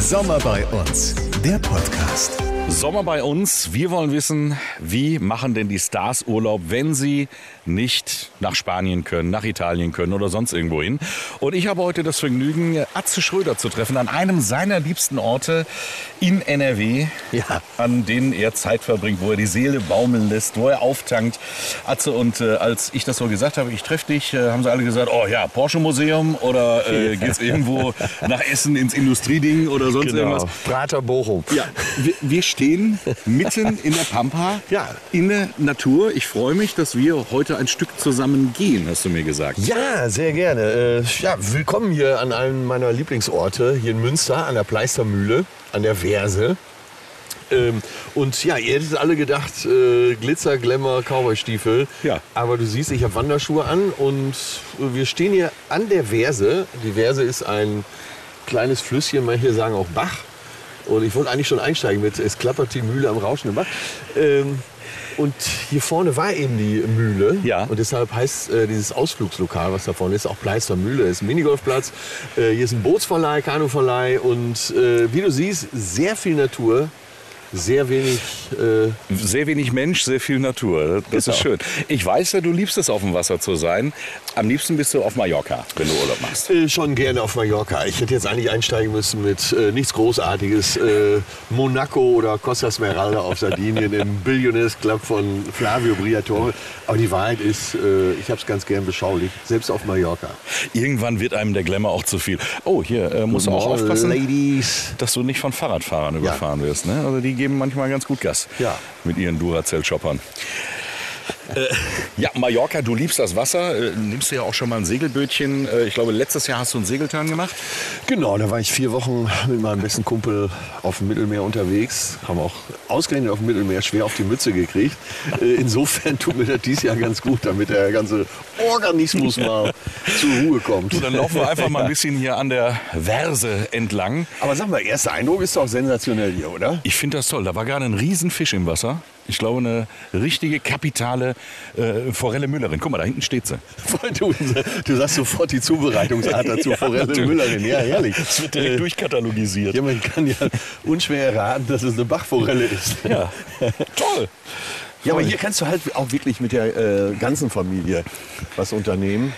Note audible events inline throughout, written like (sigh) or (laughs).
Sommer bei uns, der Podcast. Sommer bei uns. Wir wollen wissen, wie machen denn die Stars Urlaub, wenn sie nicht nach Spanien können, nach Italien können oder sonst irgendwo hin. Und ich habe heute das Vergnügen, Atze Schröder zu treffen an einem seiner liebsten Orte in NRW, Ja. an denen er Zeit verbringt, wo er die Seele baumeln lässt, wo er auftankt. Atze, und äh, als ich das so gesagt habe, ich treffe dich, äh, haben sie alle gesagt, oh ja, Porsche Museum oder äh, geht's irgendwo nach Essen ins Industrieding oder sonst irgendwas. Prater Bochum. Ja, wir, wir stehen mitten in der Pampa, Ja. in der Natur. Ich freue mich, dass wir heute ein Stück zusammen gehen, hast du mir gesagt. Ja, sehr gerne. Äh, ja, willkommen hier an einem meiner Lieblingsorte, hier in Münster, an der Pleistermühle, an der Verse. Ähm, und ja, ihr hättet alle gedacht, äh, Glitzer, Glamour, Cowboy-Stiefel. Ja. Aber du siehst, ich habe Wanderschuhe an und wir stehen hier an der Verse. Die Verse ist ein kleines Flüsschen, manche sagen auch Bach. Und ich wollte eigentlich schon einsteigen mit Es klappert die Mühle am rauschenden Bach. Ähm, und hier vorne war eben die Mühle. Ja. Und deshalb heißt äh, dieses Ausflugslokal, was da vorne ist, auch Pleister Mühle. ist ein Minigolfplatz. Äh, hier ist ein Bootsverleih, Kanuverleih. Und äh, wie du siehst, sehr viel Natur. Sehr wenig. Äh, Sehr wenig Mensch, sehr viel Natur. Das ist schön. Ich weiß ja, du liebst es, auf dem Wasser zu sein. Am liebsten bist du auf Mallorca, wenn du Urlaub machst. Äh, schon gerne auf Mallorca. Ich hätte jetzt eigentlich einsteigen müssen mit äh, nichts Großartiges. Äh, Monaco oder Costa Smeralda auf Sardinien im (laughs) Billionaires Club von Flavio Briatore. Aber die Wahrheit ist, äh, ich habe es ganz gern beschaulich. Selbst auf Mallorca. Irgendwann wird einem der Glamour auch zu viel. Oh, hier äh, musst du auch aufpassen, Ladies. dass du nicht von Fahrradfahrern überfahren wirst. Ne? Also die geben manchmal ganz gut Gas Ja. mit ihren Duracell-Choppern. Ja, Mallorca, du liebst das Wasser. Äh, nimmst du ja auch schon mal ein Segelbötchen. Äh, ich glaube, letztes Jahr hast du einen Segeltörn gemacht. Genau, da war ich vier Wochen mit meinem besten Kumpel auf dem Mittelmeer unterwegs. Haben auch ausgerechnet auf dem Mittelmeer schwer auf die Mütze gekriegt. Äh, Insofern tut mir das dieses Jahr ganz gut, damit der ganze Organismus mal zur Ruhe kommt. Du, dann laufen wir einfach mal ein bisschen hier an der Verse entlang. Aber sag mal, erster Eindruck ist doch sensationell hier, oder? Ich finde das toll. Da war gerade ein Riesenfisch im Wasser. Ich glaube, eine richtige kapitale äh, Forelle Müllerin. Guck mal, da hinten steht sie. (laughs) Du, du sagst sofort die Zubereitungsart (laughs) dazu, Ja, Forelle natürlich. Müllerin. Ja, herrlich. Das wird direkt Äh, durchkatalogisiert. ja, man kann ja unschwer erraten, dass es eine Bachforelle ist. Ja, (laughs) toll. Ja, aber hier kannst du halt auch wirklich mit der äh, ganzen Familie was unternehmen.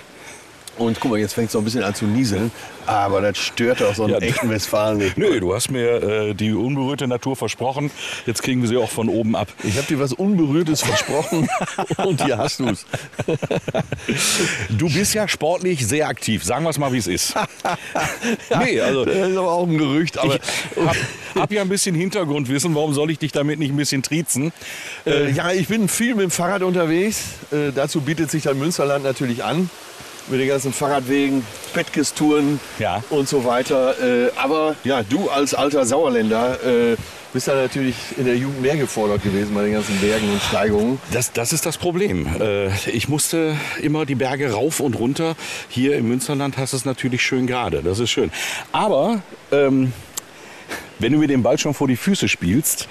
Und guck mal, jetzt fängt es so ein bisschen an zu nieseln. Aber das stört auch so einen Ja, echten Westfalen nicht. Nö, du hast mir äh, die unberührte Natur versprochen. Jetzt kriegen wir sie auch von oben ab. Ich habe dir was Unberührtes versprochen (laughs) und hier hast du es. Du bist ja sportlich sehr aktiv. Sagen wir es mal, wie es ist. (laughs) nee, also Das ist aber auch ein Gerücht. Aber ich hab, hab ja ein bisschen Hintergrundwissen. Warum soll ich dich damit nicht ein bisschen triezen? äh, ja, ich bin viel mit dem Fahrrad unterwegs. Äh, dazu bietet sich dann Münsterland natürlich an. Mit den ganzen Fahrradwegen, Bettges-Touren Ja. und so weiter. Äh, aber ja, du als alter Sauerländer äh, bist da natürlich in der Jugend mehr gefordert gewesen bei den ganzen Bergen und Steigungen. Das, das ist das Problem. Äh, ich musste immer die Berge rauf und runter. Hier im Münsterland hast du es natürlich schön gerade. Das ist schön. Aber ähm, wenn du mir den Ball schon vor die Füße spielst,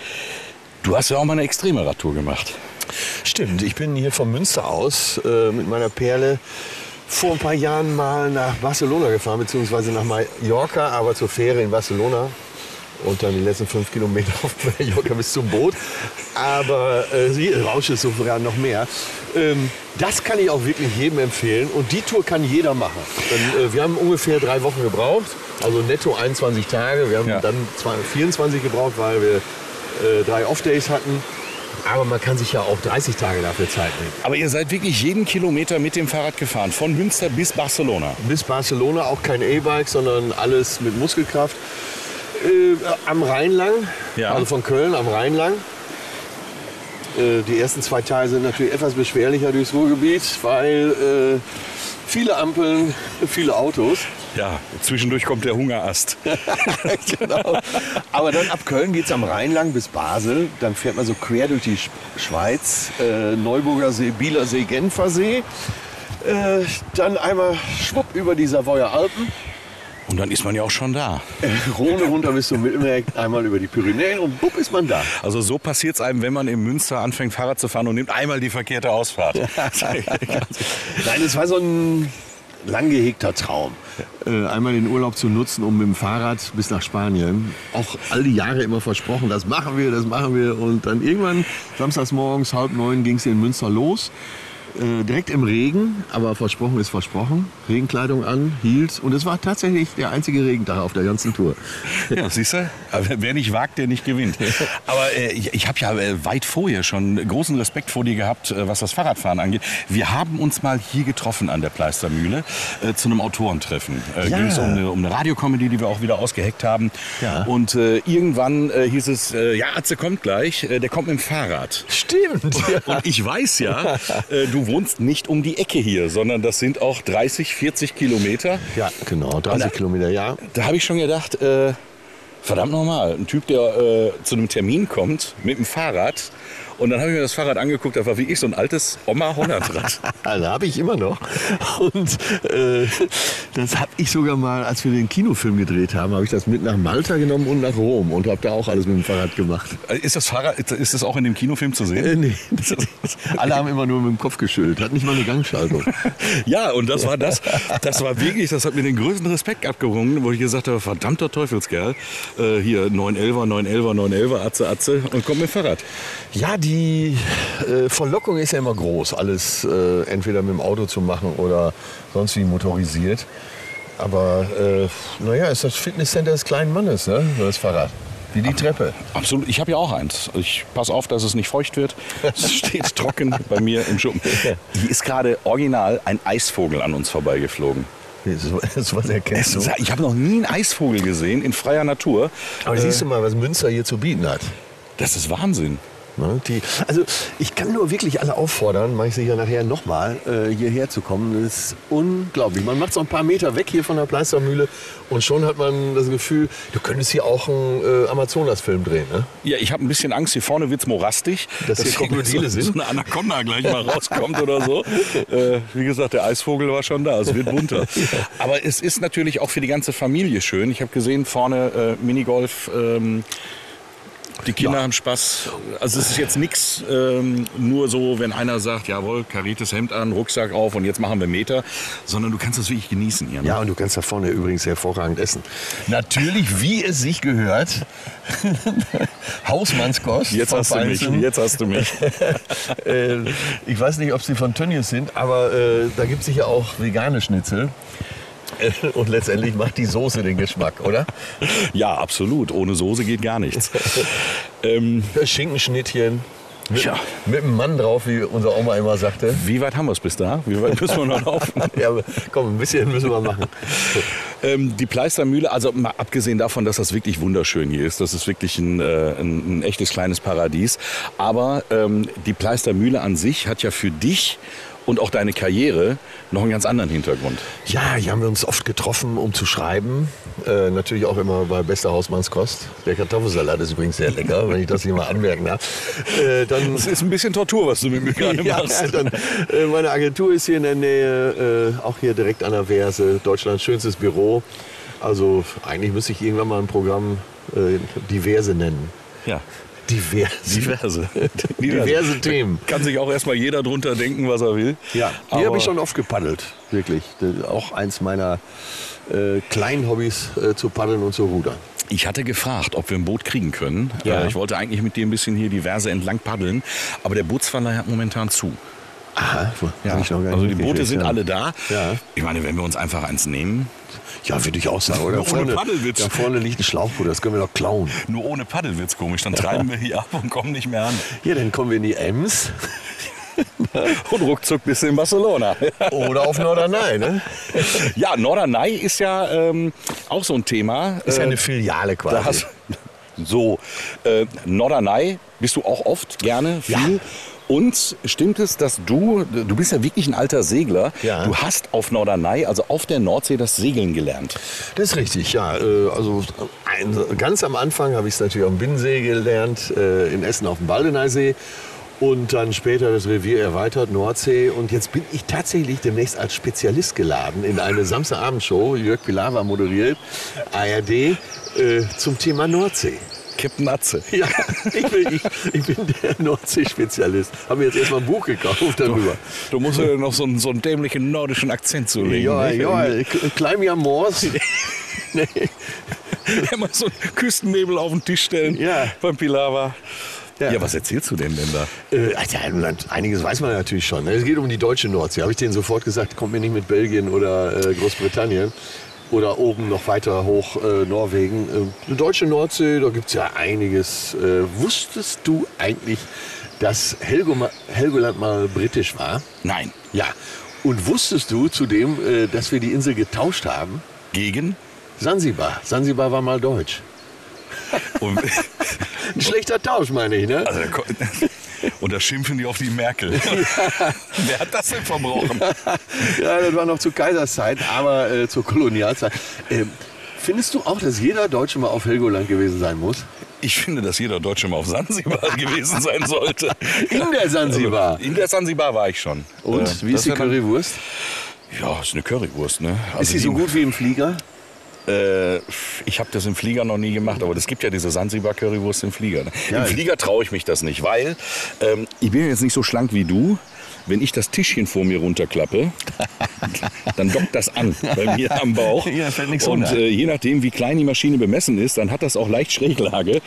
du hast ja auch mal eine extreme Radtour gemacht. Stimmt, ich bin hier von Münster aus äh, mit meiner Perle vor ein paar Jahren mal nach Barcelona gefahren, beziehungsweise nach Mallorca, aber zur Fähre in Barcelona. Und dann die letzten fünf Kilometer auf Mallorca bis zum Boot. Aber äh, sie rauscht es sogar noch mehr. Ähm, das kann ich auch wirklich jedem empfehlen. Und die Tour kann jeder machen. Denn, äh, wir haben ungefähr drei Wochen gebraucht. Also netto 21 Tage. Wir haben Ja. dann zwei- 24 gebraucht, weil wir äh, drei Off-Days hatten. Aber man kann sich ja auch 30 Tage dafür Zeit nehmen. Aber ihr seid wirklich jeden Kilometer mit dem Fahrrad gefahren, von Münster bis Barcelona. Bis Barcelona auch kein E-Bike, sondern alles mit Muskelkraft. Äh, am Rhein lang, Ja. also von Köln am Rhein lang. Äh, die ersten zwei Teile sind natürlich etwas beschwerlicher durchs Ruhrgebiet, weil äh, viele Ampeln, viele Autos. Ja, zwischendurch kommt der Hungerast. (laughs) genau. Aber dann ab Köln geht es am Rhein lang bis Basel. Dann fährt man so quer durch die Sch Schweiz, äh, Neuburger See, Bieler See, Genfer See. Äh, dann einmal schwupp über die Savoyer Alpen. Und dann ist man ja auch schon da. Rhone runter bis zum Mittelmeer, einmal über die Pyrenäen und bupp ist man da. Also so passiert es einem, wenn man in Münster anfängt Fahrrad zu fahren und nimmt einmal die verkehrte Ausfahrt. (laughs) Nein, es war so ein lang gehegter Traum. Äh, einmal den Urlaub zu nutzen, um mit dem Fahrrad bis nach Spanien. Auch all die Jahre immer versprochen, das machen wir, das machen wir. Und dann irgendwann, samstags morgens, halb neun, ging es in Münster los. Äh, direkt im Regen, aber versprochen ist versprochen. Regenkleidung an, hielt. Und es war tatsächlich der einzige Regentag auf der ganzen Tour. (laughs) Ja, siehst du? Wer nicht wagt, der nicht gewinnt. Aber äh, ich, ich habe ja äh, weit vorher schon großen Respekt vor dir gehabt, äh, was das Fahrradfahren angeht. Wir haben uns mal hier getroffen an der Pleistermühle zu einem Autorentreffen. Äh, Ja. Ging es um eine, um eine Radiokomödie, die wir auch wieder ausgeheckt haben. Ja. Und irgendwann hieß es, ja, Atze kommt gleich, der kommt mit dem Fahrrad. Stimmt. Und ich weiß ja, äh, du wohnst nicht um die Ecke hier, sondern das sind auch 30, 40 Kilometer. ja, genau. 30 Und, äh, Kilometer, ja. Da habe ich schon gedacht, äh, verdammt nochmal, ein Typ, der äh, zu einem Termin kommt mit dem Fahrrad. Und dann habe ich mir das Fahrrad angeguckt, das war wie ich so ein altes Oma-Hollandrad. (laughs) Also habe ich immer noch. Und äh, das habe ich sogar mal, als wir den Kinofilm gedreht haben, habe ich das mit nach Malta genommen und nach Rom und habe da auch alles mit dem Fahrrad gemacht. ist das Fahrrad, ist das auch in dem Kinofilm zu Äh, sehen? nee, (laughs) alle haben immer nur mit dem Kopf geschüttelt, hat nicht mal eine Gangschaltung. (laughs) Ja, und das war das, das war wirklich, das hat mir den größten Respekt abgerungen, wo ich gesagt habe, verdammter Teufelskerl, äh, hier 911er, 911er, 911er, Atze, Atze und kommt mit dem Fahrrad. Ja, die äh, Verlockung ist ja immer groß, alles äh, entweder mit dem Auto zu machen oder sonst wie motorisiert. Aber äh, naja, ist das Fitnesscenter des kleinen Mannes, ne? das Fahrrad. Wie die Treppe. Absolut, ich habe ja auch eins. Ich passe auf, dass es nicht feucht wird. Es (laughs) steht trocken bei mir im Schuppen. Hier ist gerade original ein Eisvogel an uns vorbeigeflogen. (laughs) So, was erkennst du. Ich habe noch nie einen Eisvogel gesehen in freier Natur. Aber siehst du mal, was Münster hier zu bieten hat. Das ist Wahnsinn. Ne, die, also ich kann nur wirklich alle auffordern, mache ich sicher nachher nochmal, äh, hierher zu kommen. Das ist unglaublich. Man macht so ein paar Meter weg hier von der Pleistermühle und schon hat man das Gefühl, du könntest hier auch einen äh, Amazonas-Film drehen. Ne? Ja, ich habe ein bisschen Angst. Hier vorne wird's morastig. Dass hier Krokodile so, sind? So eine Anaconda gleich mal (laughs) rauskommt oder so. Äh, wie gesagt, der Eisvogel war schon da. Es wird bunter. (laughs) Aber es ist natürlich auch für die ganze Familie schön. Ich habe gesehen, vorne äh, Minigolf. Ähm, die Kinder Ja. haben Spaß. Also es ist jetzt nichts ähm, nur so, wenn einer sagt, jawohl, kariertes Hemd an, Rucksack auf und jetzt machen wir Meter, sondern du kannst das wirklich genießen hier. Ne? Ja, und du kannst da vorne übrigens hervorragend essen. Natürlich, wie es sich gehört. (laughs) Hausmannskost. Jetzt hast du mich, jetzt hast du mich. (laughs) äh, ich weiß nicht, ob sie von Tönnies sind, aber äh, da gibt es sicher auch vegane Schnitzel. Und letztendlich macht die Soße den Geschmack, oder? Ja, absolut. Ohne Soße geht gar nichts. ähm, Schinkenschnittchen. Mit, Tja. mit einem Mann drauf, wie unser Oma immer sagte. wie weit haben wir es bis da? Wie weit müssen wir noch laufen? (laughs) Ja, komm, ein bisschen müssen wir machen. Ähm, die Pleistermühle, also mal abgesehen davon, dass das wirklich wunderschön hier ist, das ist wirklich ein, äh, ein, ein echtes kleines Paradies. Aber ähm, die Pleistermühle an sich hat ja für dich und auch deine Karriere noch einen ganz anderen Hintergrund. Ja, hier haben wir uns oft getroffen, um zu schreiben. Äh, natürlich auch immer bei bester Hausmannskost. Der Kartoffelsalat ist übrigens sehr lecker, (laughs) wenn ich das hier mal anmerken darf. Äh, dann Das ist ein bisschen Tortur, was du mit mir gerade (laughs) ja, machst. dann, äh, meine Agentur ist hier in der Nähe, äh, auch hier direkt an der Verse, Deutschlands schönstes Büro. Also eigentlich müsste ich irgendwann mal ein Programm äh, Diverse nennen. Ja. Diverse. Diverse. (laughs) Diverse Themen. Kann sich auch erstmal jeder drunter denken, was er will. Ja, hier habe ich schon oft gepaddelt, wirklich. Das ist auch eins meiner äh, kleinen Hobbys, äh, zu paddeln und zu rudern. Ich hatte gefragt, ob wir ein Boot kriegen können. Ja. Äh, Ich wollte eigentlich mit dir ein bisschen hier diverse entlang paddeln, aber der Bootsverleih hat momentan zu. Aha, hab ich noch gar also die Boote sind ja. alle da. Ja. Ich meine, wenn wir uns einfach eins nehmen, Ja, würde ich auch sagen. Oder? Ohne vorne, Paddelwitz. da vorne liegt ein Schlauchboot, das können wir doch klauen. nur ohne Paddel wird's komisch, dann treiben wir hier ab und kommen nicht mehr an. Ja, dann kommen wir in die Ems (laughs) Und ruckzuck bis in Barcelona. (laughs) oder auf Norderney. Ne? ja, Norderney ist ja ähm, auch so ein Thema. Ist ja eine Filiale quasi. Da hast, (laughs) so, äh, Norderney bist du auch oft gerne, viel. Ja. Und stimmt es, dass du, du bist ja wirklich ein alter Segler, Ja. du hast auf Norderney, also auf der Nordsee, das Segeln gelernt. Das ist richtig, ja. Äh, Also ganz am Anfang habe ich es natürlich am Binnensee gelernt, äh, in Essen auf dem Baldeneysee. Und dann später das Revier erweitert, Nordsee. Und jetzt bin ich tatsächlich demnächst als Spezialist geladen in eine Samstagabendshow, Jörg Pilawa moderiert, ARD, äh, zum Thema Nordsee. Captain Atze. (laughs) Ja, ich bin, ich, ich bin der Nordsee-Spezialist. Haben mir jetzt erstmal ein Buch gekauft darüber. Du musst ja noch so einen, so einen dämlichen nordischen Akzent zulegen. Ja, nicht? ja, Climb Your Moors. (laughs) nee. Immer so einen Küstennebel auf den Tisch stellen Ja. beim Pilava. Ja. Ja. was erzählst du denn denn da? Äh, also, ja, einiges weiß man natürlich schon. ne? Es geht um die deutsche Nordsee. Habe ich denen sofort gesagt, kommt mir nicht mit Belgien oder äh, Großbritannien. Oder oben noch weiter hoch äh, Norwegen. Äh, die deutsche Nordsee, da gibt es ja einiges. Äh, wusstest du eigentlich, dass Helgo Helgoland mal britisch war? Nein. Ja. Und wusstest du zudem, äh, dass wir die Insel getauscht haben? Gegen? Sansibar. Sansibar war mal deutsch. Und, (laughs) Ein schlechter Tausch, meine ich, ne? also, (laughs) und da schimpfen die auf die Merkel. (laughs) (laughs) Wer hat das denn verbrochen? Ja, das war noch zur Kaiserszeit, aber äh, zur Kolonialzeit. Ähm, findest du auch, dass jeder Deutsche mal auf Helgoland gewesen sein muss? Ich finde, dass jeder Deutsche mal auf Sansibar gewesen sein sollte. In der Sansibar. In der Sansibar war ich schon. Und Äh, wie ist die ja Currywurst? Ja, ist eine Currywurst, ne? Also ist sie so gut wie im Flieger? Äh, ich habe das im Flieger noch nie gemacht, aber es gibt ja diese Sansibar-Currywurst im Flieger. ne? Ja, Im Flieger traue ich mich das nicht, weil ähm, ich bin jetzt nicht so schlank wie du. Wenn ich das Tischchen vor mir runterklappe, (laughs) dann dockt das an bei mir am Bauch. Ja, fällt nichts Und äh, je nachdem, wie klein die Maschine bemessen ist, dann hat das auch leicht Schräglage.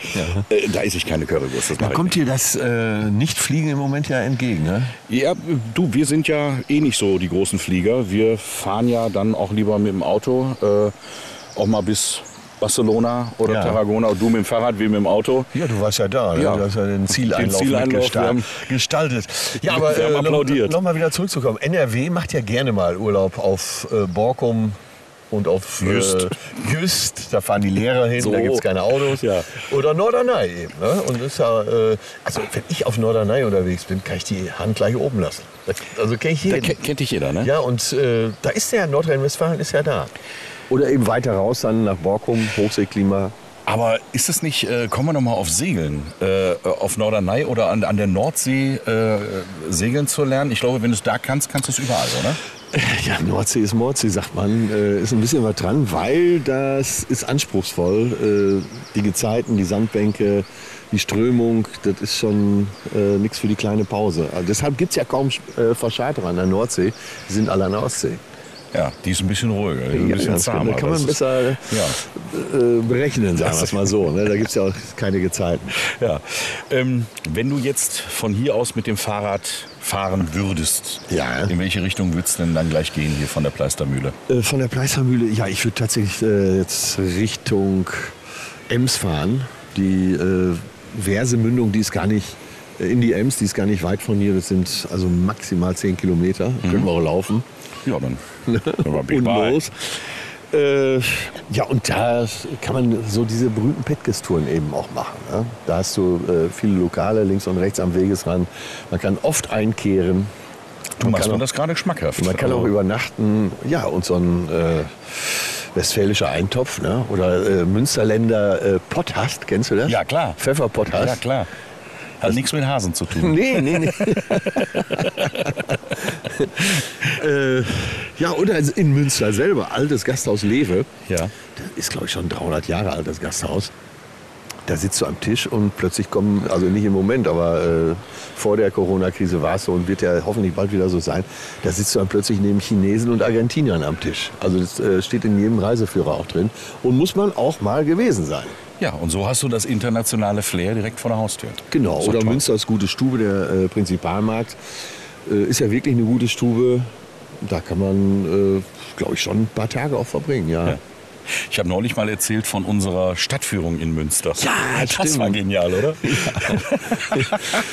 Äh, da esse ich keine Currywurst. Das Da kommt dir das äh, Nicht-Fliegen im Moment ja entgegen, ne? ja, du, wir sind ja eh nicht so die großen Flieger. Wir fahren ja dann auch lieber mit dem Auto, äh, auch mal bis Barcelona oder Ja. Tarragona. Du mit dem Fahrrad, wir mit dem Auto. Ja, du warst ja da. Ne? Ja. Du hast ja den Zieleinlauf, Den Zieleinlauf, gestaltet. Ja, aber äh, applaudiert. noch mal wieder zurückzukommen. NRW macht ja gerne mal Urlaub auf äh, Borkum und auf Jüst. Äh, Jüst. Da fahren die Lehrer hin, So. da gibt es keine Autos. Ja. Oder Norderney eben. Ne? Und ist ja, äh, also wenn ich auf Norderney unterwegs bin, kann ich die Hand gleich oben lassen. Also kenne ich Da jeden. ke- kennt dich jeder, ne? Ja, und äh, da ist der Nordrhein-Westfalen ist ja da. Oder eben weiter raus, dann nach Borkum, Hochseeklima. Aber ist es nicht, äh, kommen wir noch mal auf Segeln, äh, auf Norderney oder an, an der Nordsee äh, segeln zu lernen? Ich glaube, wenn du es da kannst, kannst du es überall, oder? (laughs) Ja, Nordsee ist Mordsee, sagt man. Äh, ist ein bisschen was dran, weil das ist anspruchsvoll. Äh, die Gezeiten, die Sandbänke, die Strömung, das ist schon äh, nichts für die kleine Pause. Also deshalb gibt es ja kaum äh, Verscharterer an der Nordsee. Die sind alle an der Ostsee. Ja, die ist ein bisschen ruhiger, die ist ein bisschen ganz genau. zahmer. Da kann man ist- besser Ja. äh, berechnen, sagen wir es mal so. Ne? Da gibt es ja auch keine Gezeiten. Ja. Ähm, wenn du jetzt von hier aus mit dem Fahrrad fahren würdest, Ja. in welche Richtung würdest du denn dann gleich gehen hier von der Pleistermühle? Äh, von der Pleistermühle, ja, ich würde tatsächlich äh, jetzt Richtung Ems fahren. Die äh, Versemündung, die ist gar nicht äh, in die Ems, die ist gar nicht weit von hier. Das sind also maximal 10 Kilometer. Können wir auch laufen. Ja, dann. (laughs) dann big Und bye. los. Äh, ja, und da kann man so diese berühmten Petges-Touren eben auch machen. Ne? Da hast du äh, viele Lokale links und rechts am Wegesrand. Man kann oft einkehren. Du machst auch- das gerade schmackhaft. man kann auch Also, übernachten, ja, und so ein äh, westfälischer Eintopf, ne? oder äh, Münsterländer äh, Potthast, kennst du das? Ja, klar. Pfefferpotthast. Ja, klar. Hat nichts mit Hasen zu tun. (laughs) Nee, nee, nee. (laughs) äh, ja, oder in Münster selber, altes Gasthaus Lewe. Ja. Das ist, glaube ich, schon 300 Jahre alt, das Gasthaus. Da sitzt du am Tisch und plötzlich kommen, also nicht im Moment, aber äh, vor der Corona-Krise war es so und wird ja hoffentlich bald wieder so sein, da sitzt du dann plötzlich neben Chinesen und Argentiniern am Tisch. Also das äh, steht in jedem Reiseführer auch drin und muss man auch mal gewesen sein. Ja, und so hast du das internationale Flair direkt vor der Haustür. Genau, oder toll. Münsters gute Stube, der äh, Prinzipalmarkt, äh, ist ja wirklich eine gute Stube. Da kann man, äh, glaube ich, schon ein paar Tage auch verbringen, ja. Ja. Ich habe neulich mal erzählt von unserer Stadtführung in Münster. Ja, das stimmt. war genial, oder? (laughs)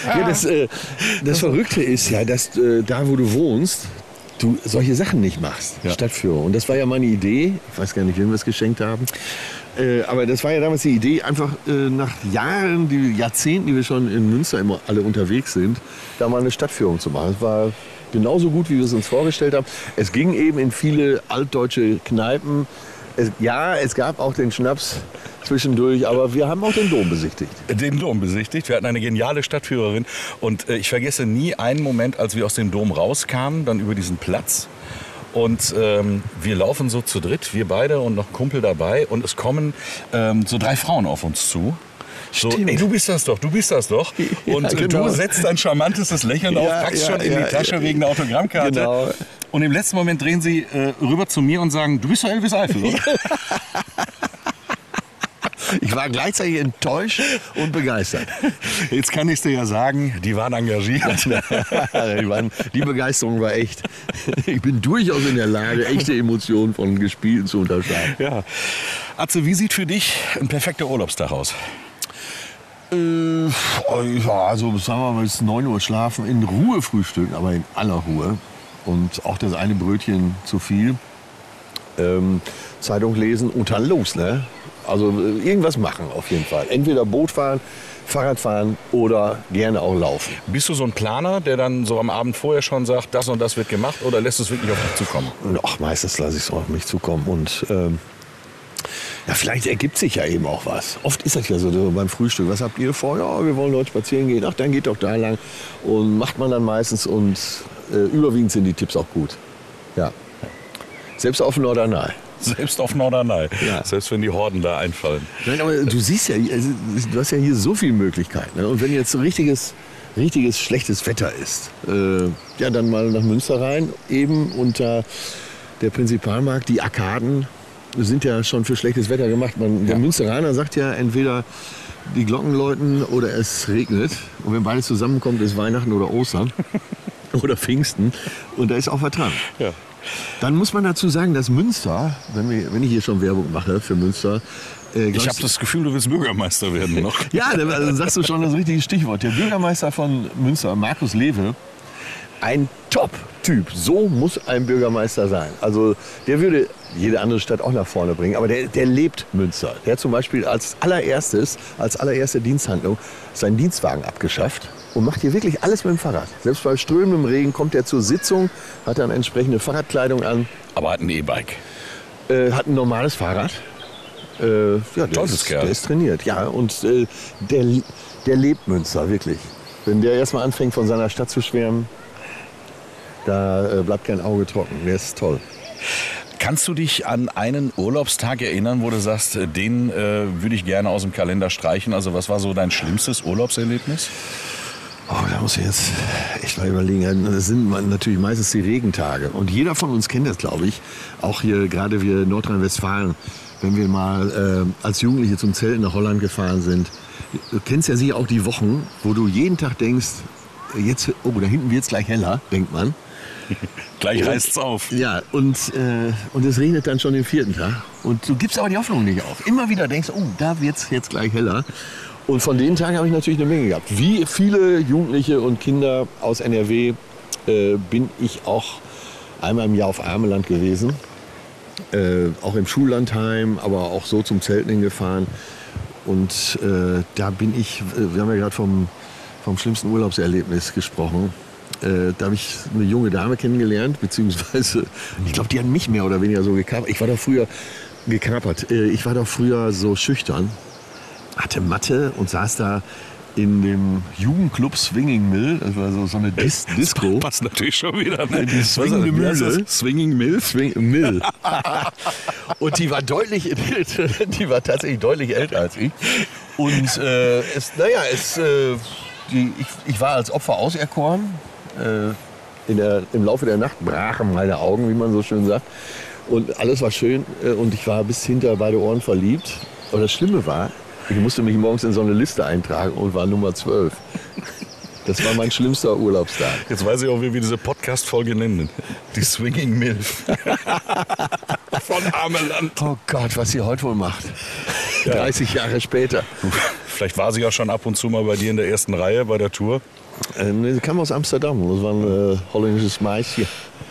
Ja, das, äh, das Verrückte ist ja, dass äh, da, wo du wohnst, du solche Sachen nicht machst, Ja. Stadtführung. Und das war ja meine Idee, ich weiß gar nicht, wem wir es geschenkt haben, äh, aber das war ja damals die Idee, einfach äh, nach Jahren, die Jahrzehnten, die wir schon in Münster immer alle unterwegs sind, da mal eine Stadtführung zu machen. Es war genauso gut, wie wir es uns vorgestellt haben. Es ging eben in viele altdeutsche Kneipen. Es, ja, es gab auch den Schnaps zwischendurch, aber wir haben auch den Dom besichtigt. den Dom besichtigt. Wir hatten eine geniale Stadtführerin und äh, ich vergesse nie einen Moment, als wir aus dem Dom rauskamen, dann über diesen Platz. Und ähm, wir laufen so zu dritt, wir beide und noch Kumpel dabei. Und es kommen ähm, so drei Frauen auf uns zu. So, ey, du bist das doch, du bist das doch. (laughs) Und äh, genau. du setzt dein charmantestes Lächeln auf, Ja, packst ja, schon in ja, die Tasche ja. wegen der Autogrammkarte. Genau. Und im letzten Moment drehen sie äh, rüber zu mir und sagen, du bist doch Elvis Eifel, oder? (laughs) Ich war gleichzeitig enttäuscht und begeistert. Jetzt kann ich dir ja sagen, die waren engagiert. (laughs) die, waren, die Begeisterung war echt. Ich bin durchaus in der Lage, echte Emotionen von Gespielten zu unterscheiden. ja. Atze, wie sieht für dich ein perfekter Urlaubstag aus? Äh, ja, also sagen wir mal bis 9 Uhr schlafen, in Ruhe frühstücken, aber in aller Ruhe. Und auch das eine Brötchen zu viel. Ähm, Zeitung lesen und dann los, ne? Also äh, irgendwas machen auf jeden Fall. Entweder Boot fahren, Fahrrad fahren oder gerne auch laufen. Bist du so ein Planer, der dann so am Abend vorher schon sagt, das und das wird gemacht oder lässt es wirklich auf dich zukommen? Ach, meistens lasse ich es auf mich zukommen. Und ähm, ja, vielleicht ergibt sich ja eben auch was. Oft ist das ja so, so beim Frühstück. Was habt ihr vor? Ja, wir wollen heute spazieren gehen. Ach, dann geht doch da lang. Und macht man dann meistens. Und äh, überwiegend sind die Tipps auch gut. Ja. Selbst auf Norderney. (laughs) Selbst auf Norderney. Ja. Selbst wenn die Horden da einfallen. Nein, aber du siehst ja, also, du hast ja hier so viele Möglichkeiten. Ne? Und wenn jetzt so richtiges, richtiges schlechtes Wetter ist, äh, ja, dann mal nach Münster rein, eben unter der Prinzipalmarkt, die Arkaden sind ja schon für schlechtes Wetter gemacht. Man, der Ja. Münsteraner sagt ja entweder die Glocken läuten oder es regnet. Und wenn beides zusammenkommt, ist Weihnachten oder Ostern (laughs) oder Pfingsten. Und da ist auch was dran. Ja. Dann muss man dazu sagen, dass Münster, wenn, wir, wenn ich hier schon Werbung mache für Münster, äh, Ich habe das Gefühl, du willst Bürgermeister werden noch. (laughs) ja, da also sagst du schon das richtige Stichwort. Der Bürgermeister von Münster, Markus Lewe, ein Top-Typ. So muss ein Bürgermeister sein. Also der würde jede andere Stadt auch nach vorne bringen. Aber der, der lebt Münster. Der hat zum Beispiel als allererstes, als allererste Diensthandlung seinen Dienstwagen abgeschafft und macht hier wirklich alles mit dem Fahrrad. Selbst bei strömendem Regen kommt er zur Sitzung, hat dann entsprechende Fahrradkleidung an, Aber hat ein E-Bike. äh, hat ein normales Fahrrad. Äh, ja, der, ist, der ist trainiert, ja. Und äh, der, der lebt Münster, wirklich. Wenn der erstmal anfängt, von seiner Stadt zu schwärmen, da äh, bleibt kein Auge trocken. Der ist toll. Kannst du dich an einen Urlaubstag erinnern, wo du sagst, äh, den äh, würde ich gerne aus dem Kalender streichen? Also was war so dein schlimmstes Urlaubserlebnis? Oh, da muss ich jetzt echt mal überlegen. Das sind natürlich meistens die Regentage. Und jeder von uns kennt das, glaube ich. Auch hier, gerade wir in Nordrhein-Westfalen, wenn wir mal äh, als Jugendliche zum Zelten nach Holland gefahren sind. Du kennst ja sicher auch die Wochen, wo du jeden Tag denkst, jetzt, oh, da hinten wird es gleich heller, denkt man. (laughs) Gleich reißt's auf. Ja, und, äh, und es regnet dann schon den vierten Tag. Und du gibst aber die Hoffnung nicht auf. Immer wieder denkst, oh, da wird es jetzt gleich heller. Und von den Tagen habe ich natürlich eine Menge gehabt. Wie viele Jugendliche und Kinder aus NRW äh, bin ich auch einmal im Jahr auf Armeland gewesen. Äh, auch im Schullandheim, aber auch so zum Zelten hingefahren. Und äh, da bin ich, äh, wir haben ja gerade vom, vom schlimmsten Urlaubserlebnis gesprochen. Äh, da habe ich eine junge Dame kennengelernt, beziehungsweise, ich glaube, die hat mich mehr oder weniger so gekapert. Ich war doch früher gekapert. Äh, ich war doch früher so schüchtern, hatte Mathe und saß da in dem Jugendclub Swinging Mill. Das war so, so eine Dis (laughs) Disco. Passt natürlich schon wieder. Ne? Die das? Mühle. Swinging Mill? Swing Mill. (laughs) und die war deutlich, (laughs) die war tatsächlich deutlich älter als ich. Und äh, es, naja, es, äh, die, ich, ich war als Opfer auserkoren. Äh, in der, Im Laufe der Nacht brachen meine Augen, wie man so schön sagt. Und alles war schön äh, und ich war bis hinter beide Ohren verliebt. Aber das Schlimme war, ich musste mich morgens in so eine Liste eintragen und war Nummer 12. Das war mein schlimmster Urlaubstag. Jetzt weiß ich auch, wie wir diese Podcast-Folge nennen. Die Swinging Milf. (laughs) Von Ameland. Oh Gott, was sie heute wohl macht. 30 Jahre später. Vielleicht war sie ja schon ab und zu mal bei dir in der ersten Reihe bei der Tour. Äh, nee, sie kam aus Amsterdam. Das war ein äh, holländisches Meisje.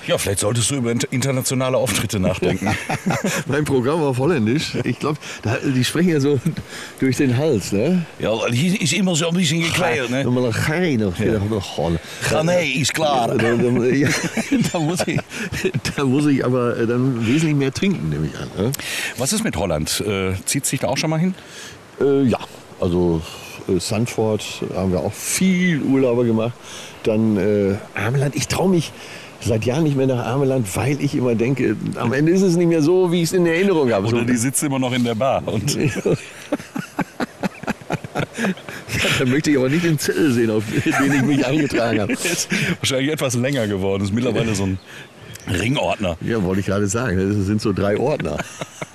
Ja, vielleicht solltest du über inter- internationale Auftritte nachdenken. (laughs) mein Programm war auf Holländisch. Ich glaube, die sprechen ja so durch den Hals. Ne? ja, hier ist immer so ein bisschen gekleidet, ne? Nochmal ein Gai noch. Ja. noch Holland. Ganei ist klar. Da, da, ja, (laughs) da, muss ich, (laughs) da muss ich aber äh, dann wesentlich mehr trinken, nehme ich an. Ne? Was ist mit Holland? Äh, zieht sich da auch schon mal hin? Äh, ja, also äh, Sandford haben wir auch viel Urlauber gemacht. Dann äh, Ameland. Ich traue mich seit Jahren nicht mehr nach Ameland, weil ich immer denke, am Ende ist es nicht mehr so, wie ich es in Erinnerung habe. Oder So- die sitzt immer noch in der Bar. Und (laughs) Dann möchte ich aber nicht den Zettel sehen, auf den ich mich eingetragen habe. (laughs) Ist wahrscheinlich etwas länger geworden. Ist mittlerweile so ein Ringordner, Ja, wollte ich gerade sagen. Das sind so drei Ordner.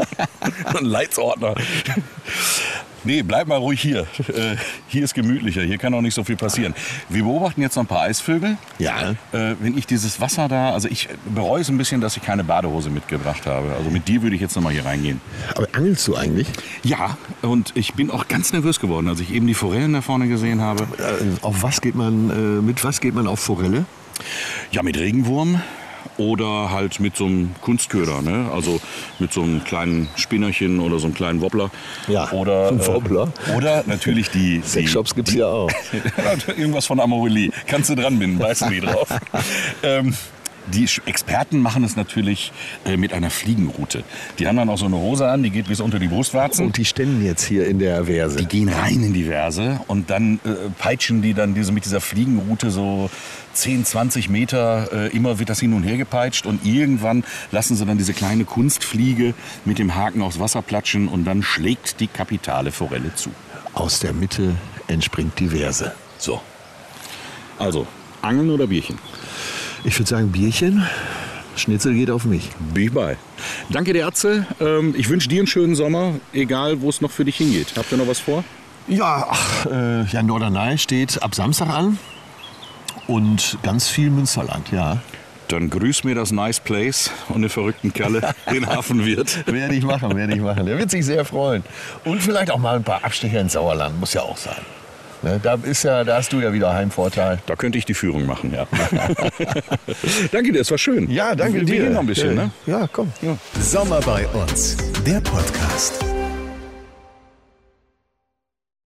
(laughs) ein Leitsordner. Nee, bleib mal ruhig hier. Äh, hier ist gemütlicher, hier kann auch nicht so viel passieren. Wir beobachten jetzt noch ein paar Eisvögel. Ja. Äh, wenn ich dieses Wasser da, also ich bereue es ein bisschen, dass ich keine Badehose mitgebracht habe. Also mit dir würde ich jetzt noch mal hier reingehen. Aber angelst du eigentlich? Ja, und ich bin auch ganz nervös geworden, als ich eben die Forellen da vorne gesehen habe. Äh, Auf was geht man, äh, mit was geht man auf Forelle? Ja, mit Regenwurm oder halt mit so einem Kunstköder, ne? Also mit so einem kleinen Spinnerchen oder so einem kleinen Wobbler. Ja, oder, ein Wobbler. Äh, oder natürlich die... die (laughs) Sexshops gibt's hier auch. (laughs) Irgendwas von Amorelie. Kannst du dran binden, weißt du nie drauf. (laughs) ähm, die Experten machen es natürlich äh, mit einer Fliegenroute. Die haben dann auch so eine Hose an, die geht bis unter die Brustwarzen. Und die ständen jetzt hier in der Verse. Die gehen rein in die Verse und dann äh, peitschen die dann diese, mit dieser Fliegenroute so 10, 20 Meter, äh, immer wird das hin und her gepeitscht und irgendwann lassen sie dann diese kleine Kunstfliege mit dem Haken aufs Wasser platschen und dann schlägt die kapitale Forelle zu. Aus der Mitte entspringt die Verse. So. Also, Angeln oder Bierchen? Ich würde sagen, Bierchen, Schnitzel geht auf mich. Bin ich bei. Danke dir, Atze. Ähm, ich wünsche dir einen schönen Sommer, egal wo es noch für dich hingeht. Habt ihr noch was vor? Ja, ach, äh, ja, Norderney steht ab Samstag an. Und ganz viel Münsterland, ja. Dann grüß mir das Nice Place und den verrückten Kerle, (laughs) den Hafenwirt. Werde ich machen, werde ich machen. Der wird sich sehr freuen. Und vielleicht auch mal ein paar Abstecher ins Sauerland, muss ja auch sein. Ne, da, ist ja, da hast du ja wieder Heimvorteil. Da könnte ich die Führung machen, ja. (laughs) danke dir, es war schön. Ja, danke wir, dir. Wir gehen noch ein bisschen, ja. ne? Ja, komm. Sommer bei uns, der Podcast.